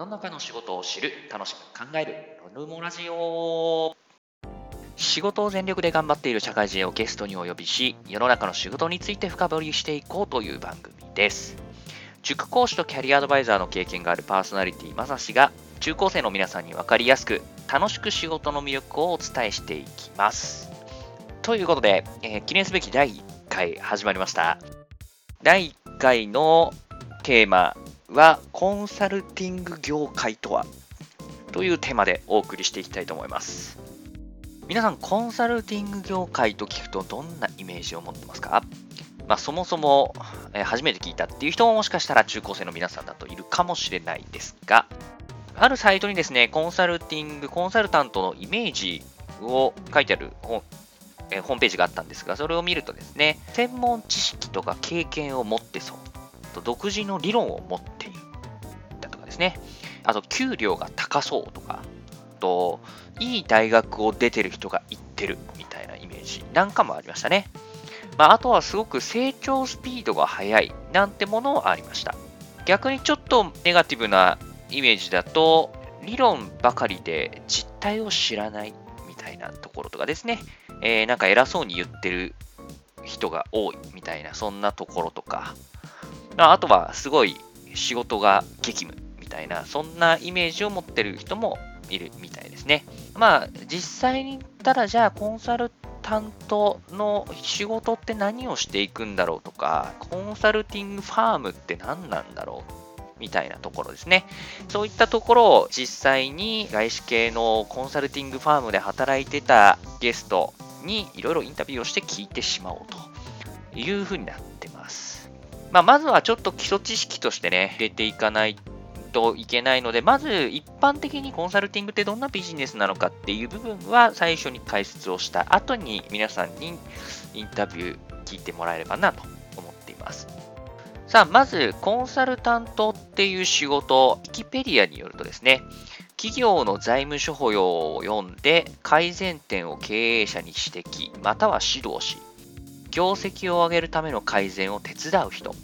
世の中の仕事を知る、楽しく考える、ロヌモラジオ。仕事を全力で頑張っている社会人をゲストにお呼びし、世の中の仕事について深掘りしていこうという番組です。塾講師とキャリアアドバイザーの経験があるパーソナリティまさしが、中高生の皆さんに分かりやすく、楽しく仕事の魅力をお伝えしていきます。ということで、えー、記念すべき第1回始まりました。第1回のテーマはコンサルティング業界とは？というテーマでお送りしていきたいと思います。皆さん、コンサルティング業界と聞くとどんなイメージを持ってますか？まあ、そもそも、え初めて聞いたっていう人ももしかしたら中高生の皆さんだといるかもしれないですが、あるサイトにですね、コンサルティング、コンサルタントのイメージを書いてある本ホームページがあったんですが、それを見るとですね、専門知識とか経験を持ってそう。独自の理論を持っているだとかですね。あと、給料が高そうとか、と、いい大学を出てる人が行ってるみたいなイメージなんかもありましたね。まあ、あとはすごく成長スピードが速いなんてものもありました。逆にちょっとネガティブなイメージだと、理論ばかりで実態を知らないみたいなところとかですね、えー、なんか偉そうに言ってる人が多いみたいな、そんなところとか、あとはすごい仕事が激務みたいな、そんなイメージを持ってる人もいるみたいですね。まあ、実際に言ったら、じゃあコンサルタントの仕事って何をしていくんだろうとか、コンサルティングファームって何なんだろうみたいなところですね。そういったところを実際に外資系のコンサルティングファームで働いてたゲストにいろいろインタビューをして聞いてしまおうというふうになってます。まあ、まずはちょっと基礎知識としてね、入れていかないといけないので、まず一般的にコンサルティングってどんなビジネスなのかっていう部分は最初に解説をした後に皆さんにインタビュー聞いてもらえればなと思っています。さあ、まずコンサルタントっていう仕事、ウィキペディアによるとですね、企業の財務諸法要を読んで改善点を経営者に指摘または指導し業績を上げるための改善を手伝う人、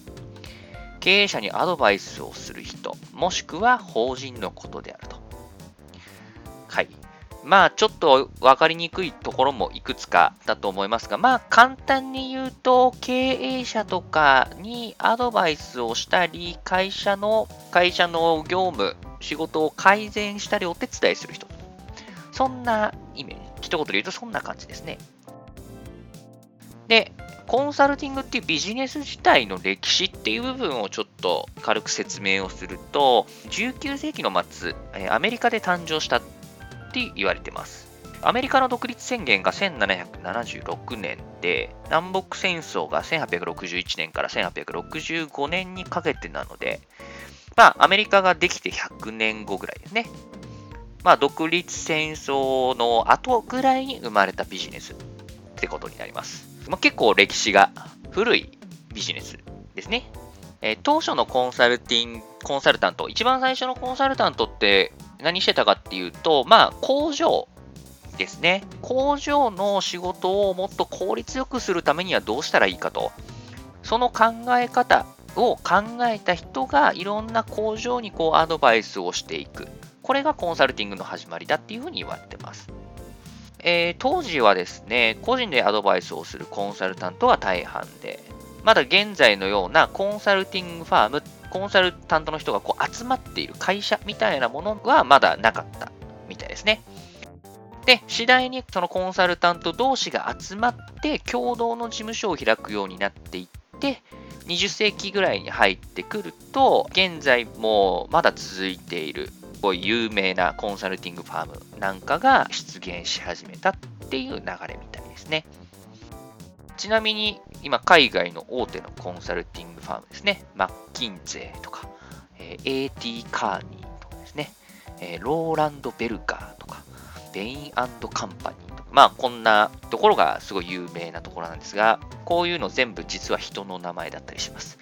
経営者にアドバイスをする人、もしくは法人のことであると。はい。まあ、ちょっと分かりにくいところもいくつかだと思いますが、まあ、簡単に言うと、経営者とかにアドバイスをしたり、会社の、会社の業務、仕事を改善したり、お手伝いする人。そんなイメージ。一言で言うと、そんな感じですね。で、コンサルティングっていうビジネス自体の歴史っていう部分をちょっと軽く説明をすると、19世紀の末、アメリカで誕生したって言われてます。アメリカの独立宣言が1776年で、南北戦争が1861年から1865年にかけてなので、まあ、アメリカができて100年後ぐらいですね。まあ、独立戦争の後ぐらいに生まれたビジネスってことになります。まあ、結構歴史が古いビジネスですね。えー、当初のコンサルティング、コンサルタント、一番最初のコンサルタントって何してたかっていうと、まあ、工場ですね。工場の仕事をもっと効率よくするためにはどうしたらいいかと。その考え方を考えた人がいろんな工場にこうアドバイスをしていく。これがコンサルティングの始まりだっていうふうに言われて。えー、当時はですね、個人でアドバイスをするコンサルタントが大半で、まだ現在のようなコンサルティングファーム、コンサルタントの人がこう集まっている会社みたいなものはまだなかったみたいですね。で、次第にそのコンサルタント同士が集まって共同の事務所を開くようになっていって、20世紀ぐらいに入ってくると、現在もまだ続いているごい有名なコンサルティングファームなんかが出現し始めたっていう流れみたいですね。ちなみに今海外の大手のコンサルティングファームですね。マッキンゼーとか、えー、AT カーニーとかですね、え、ローランド・ベルガーとか、ベインカンパニーとか、まあこんなところがすごい有名なところなんですが、こういうの全部実は人の名前だったりします。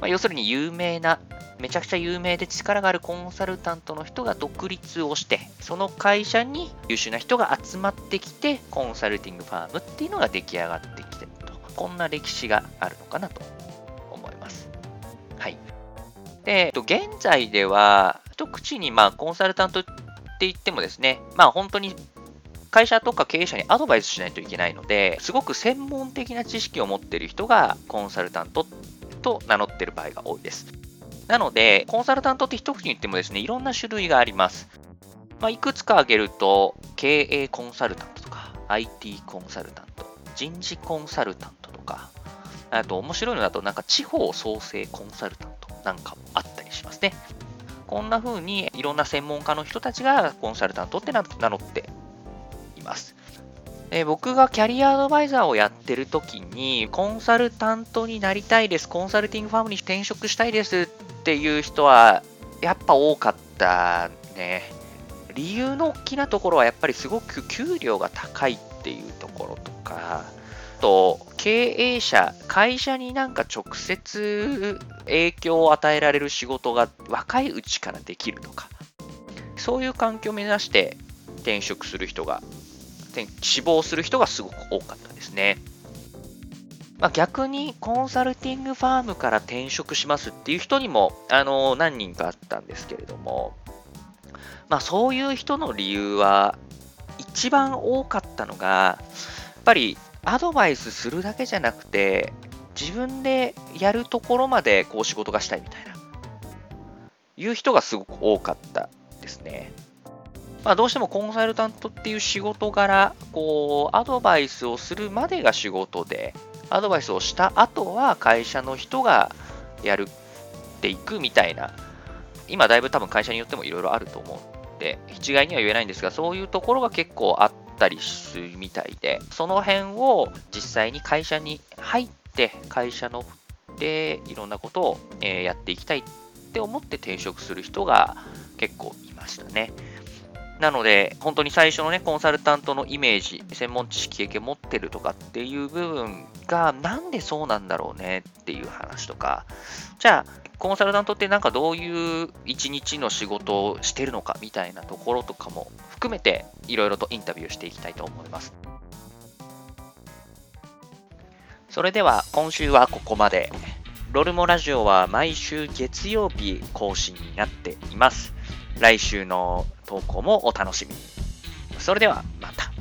まあ、要するに有名なめちゃくちゃ有名で力があるコンサルタントの人が独立をして、その会社に優秀な人が集まってきて、コンサルティングファームっていうのが出来上がってきてると。こんな歴史があるのかなと思います。はい。で、現在では、一口に、まあ、コンサルタントって言ってもですね、まあ、本当に会社とか経営者にアドバイスしないといけないので、すごく専門的な知識を持っている人がコンサルタントと名乗ってる場合が多いです。なので、コンサルタントって一口に言ってもですね、いろんな種類があります。まあ、いくつか挙げると、経営コンサルタントとか、IT コンサルタント、人事コンサルタントとか、あと面白いのだと、なんか地方創生コンサルタントなんかもあったりしますね。こんな風にいろんな専門家の人たちがコンサルタントって名乗っています。え僕がキャリアアドバイザーをやってる時に、コンサルタントになりたいです、コンサルティングファームに転職したいですていう人は、やっぱ多かったね。理由の大きなところはやっぱりすごく給料が高いっていうところとか、と経営者、会社になんか直接影響を与えられる仕事が若いうちからできるとか、そういう環境を目指して転職する人が、死亡する人がすごく多かったですね。まあ、逆にコンサルティングファームから転職しますっていう人にも、あの何人かあったんですけれども、まあ、そういう人の理由は、一番多かったのが、やっぱりアドバイスするだけじゃなくて、自分でやるところまでこう仕事がしたいみたいな、いう人がすごく多かったですね。まあ、どうしてもコンサルタントっていう仕事柄、こう、アドバイスをするまでが仕事で、アドバイスをした後は会社の人がやるっていくみたいな、今だいぶ多分会社によってもいろいろあると思うんで、一概には言えないんですが、そういうところが結構あったりするみたいで、その辺を実際に会社に入って、会社のでいろんなことを、やっていきたいって思って転職する人が結構いましたね。なので、本当に最初のね、コンサルタントのイメージ、専門知識経験持ってるとかっていう部分が、なんでそうなんだろうねっていう話とか、じゃあ、コンサルタントってなんかどういう一日の仕事をしてるのかみたいなところとかも含めて、いろいろとインタビューしていきたいと思います。それでは、今週はここまで。ロルモラジオは毎週月曜日更新になっています。来週の投稿もお楽しみに。それではまた。